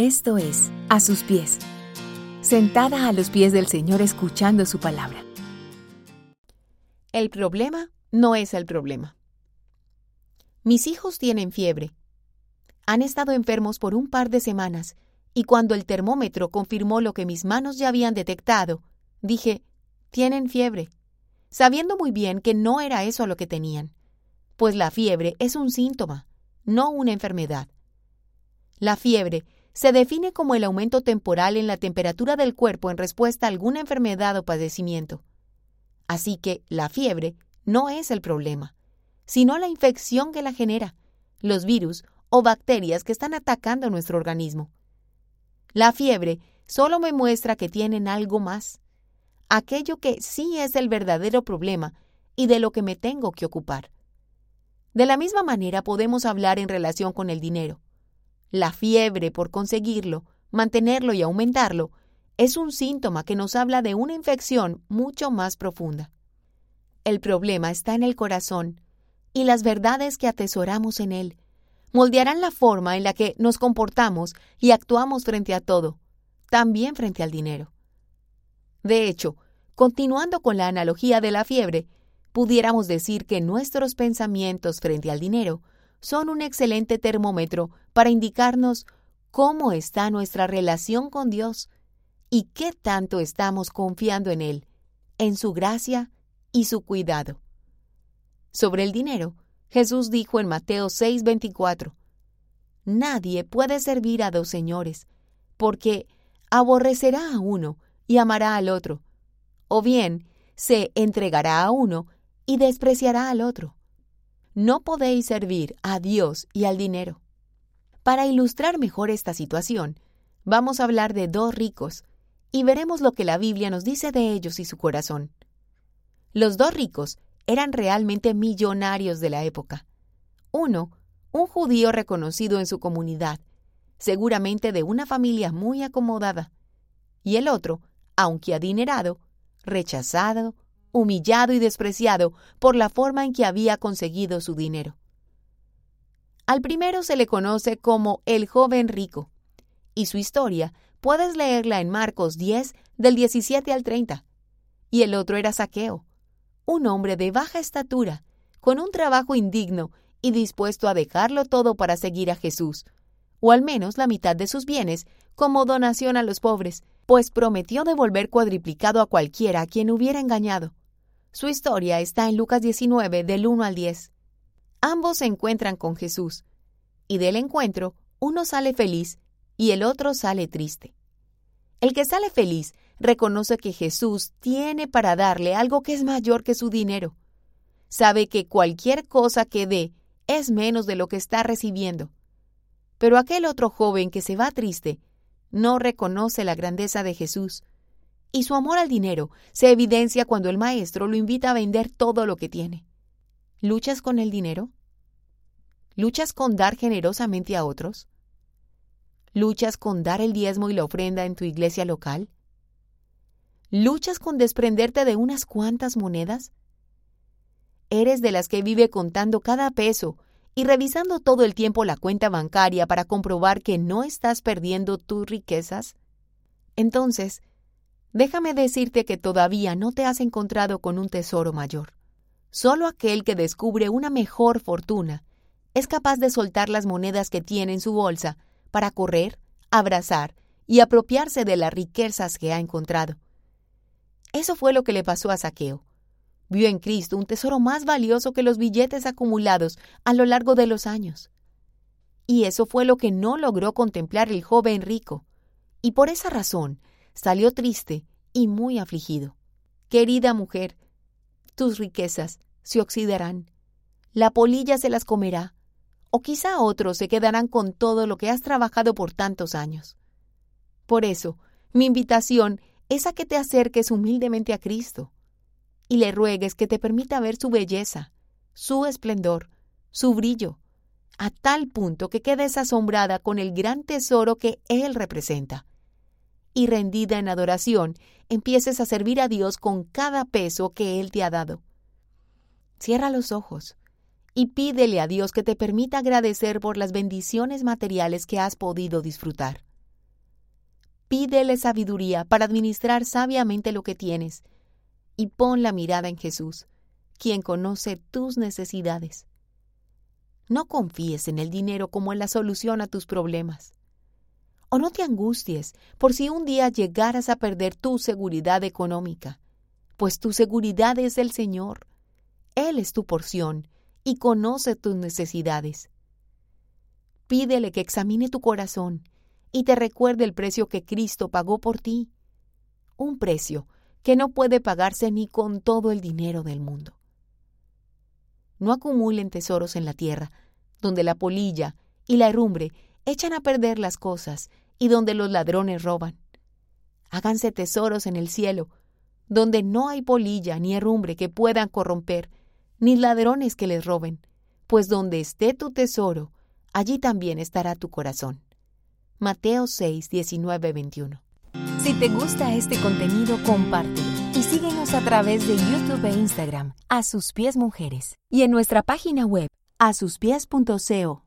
Esto es A sus pies, sentada a los pies del Señor escuchando su palabra. El problema no es el problema. Mis hijos tienen fiebre. Han estado enfermos por un par de semanas y cuando el termómetro confirmó lo que mis manos ya habían detectado, dije, tienen fiebre, sabiendo muy bien que no era eso lo que tenían, pues la fiebre es un síntoma, no una enfermedad. La fiebre se define como el aumento temporal en la temperatura del cuerpo en respuesta a alguna enfermedad o padecimiento. Así que la fiebre no es el problema, sino la infección que la genera, los virus o bacterias que están atacando nuestro organismo. La fiebre solo me muestra que tienen algo más, aquello que sí es el verdadero problema y de lo que me tengo que ocupar. De la misma manera podemos hablar en relación con el dinero. La fiebre por conseguirlo, mantenerlo y aumentarlo es un síntoma que nos habla de una infección mucho más profunda. El problema está en el corazón y las verdades que atesoramos en él moldearán la forma en la que nos comportamos y actuamos frente a todo, también frente al dinero. De hecho, continuando con la analogía de la fiebre, pudiéramos decir que nuestros pensamientos frente al dinero son un excelente termómetro para indicarnos cómo está nuestra relación con Dios y qué tanto estamos confiando en Él, en su gracia y su cuidado. Sobre el dinero, Jesús dijo en Mateo 6:24, Nadie puede servir a dos señores, porque aborrecerá a uno y amará al otro, o bien se entregará a uno y despreciará al otro. No podéis servir a Dios y al dinero. Para ilustrar mejor esta situación, vamos a hablar de dos ricos y veremos lo que la Biblia nos dice de ellos y su corazón. Los dos ricos eran realmente millonarios de la época. Uno, un judío reconocido en su comunidad, seguramente de una familia muy acomodada, y el otro, aunque adinerado, rechazado, humillado y despreciado por la forma en que había conseguido su dinero. Al primero se le conoce como el joven rico, y su historia puedes leerla en Marcos 10 del 17 al 30. Y el otro era Saqueo, un hombre de baja estatura, con un trabajo indigno y dispuesto a dejarlo todo para seguir a Jesús, o al menos la mitad de sus bienes, como donación a los pobres, pues prometió devolver cuadriplicado a cualquiera a quien hubiera engañado. Su historia está en Lucas 19 del 1 al 10. Ambos se encuentran con Jesús, y del encuentro uno sale feliz y el otro sale triste. El que sale feliz reconoce que Jesús tiene para darle algo que es mayor que su dinero. Sabe que cualquier cosa que dé es menos de lo que está recibiendo. Pero aquel otro joven que se va triste no reconoce la grandeza de Jesús y su amor al dinero se evidencia cuando el maestro lo invita a vender todo lo que tiene. ¿Luchas con el dinero? ¿Luchas con dar generosamente a otros? ¿Luchas con dar el diezmo y la ofrenda en tu iglesia local? ¿Luchas con desprenderte de unas cuantas monedas? ¿Eres de las que vive contando cada peso y revisando todo el tiempo la cuenta bancaria para comprobar que no estás perdiendo tus riquezas? Entonces, Déjame decirte que todavía no te has encontrado con un tesoro mayor. Solo aquel que descubre una mejor fortuna es capaz de soltar las monedas que tiene en su bolsa para correr, abrazar y apropiarse de las riquezas que ha encontrado. Eso fue lo que le pasó a Saqueo. Vio en Cristo un tesoro más valioso que los billetes acumulados a lo largo de los años. Y eso fue lo que no logró contemplar el joven rico. Y por esa razón salió triste y muy afligido. Querida mujer, tus riquezas se oxidarán, la polilla se las comerá, o quizá otros se quedarán con todo lo que has trabajado por tantos años. Por eso, mi invitación es a que te acerques humildemente a Cristo y le ruegues que te permita ver su belleza, su esplendor, su brillo, a tal punto que quedes asombrada con el gran tesoro que Él representa y rendida en adoración, empieces a servir a Dios con cada peso que Él te ha dado. Cierra los ojos y pídele a Dios que te permita agradecer por las bendiciones materiales que has podido disfrutar. Pídele sabiduría para administrar sabiamente lo que tienes y pon la mirada en Jesús, quien conoce tus necesidades. No confíes en el dinero como en la solución a tus problemas. O no te angusties por si un día llegaras a perder tu seguridad económica, pues tu seguridad es el Señor. Él es tu porción y conoce tus necesidades. Pídele que examine tu corazón y te recuerde el precio que Cristo pagó por ti. Un precio que no puede pagarse ni con todo el dinero del mundo. No acumulen tesoros en la tierra, donde la polilla y la herrumbre echan a perder las cosas y donde los ladrones roban. Háganse tesoros en el cielo, donde no hay polilla ni herrumbre que puedan corromper, ni ladrones que les roben, pues donde esté tu tesoro, allí también estará tu corazón. Mateo 6, 19, 21. Si te gusta este contenido, compártelo y síguenos a través de YouTube e Instagram, a sus pies mujeres, y en nuestra página web, a sus pies.co.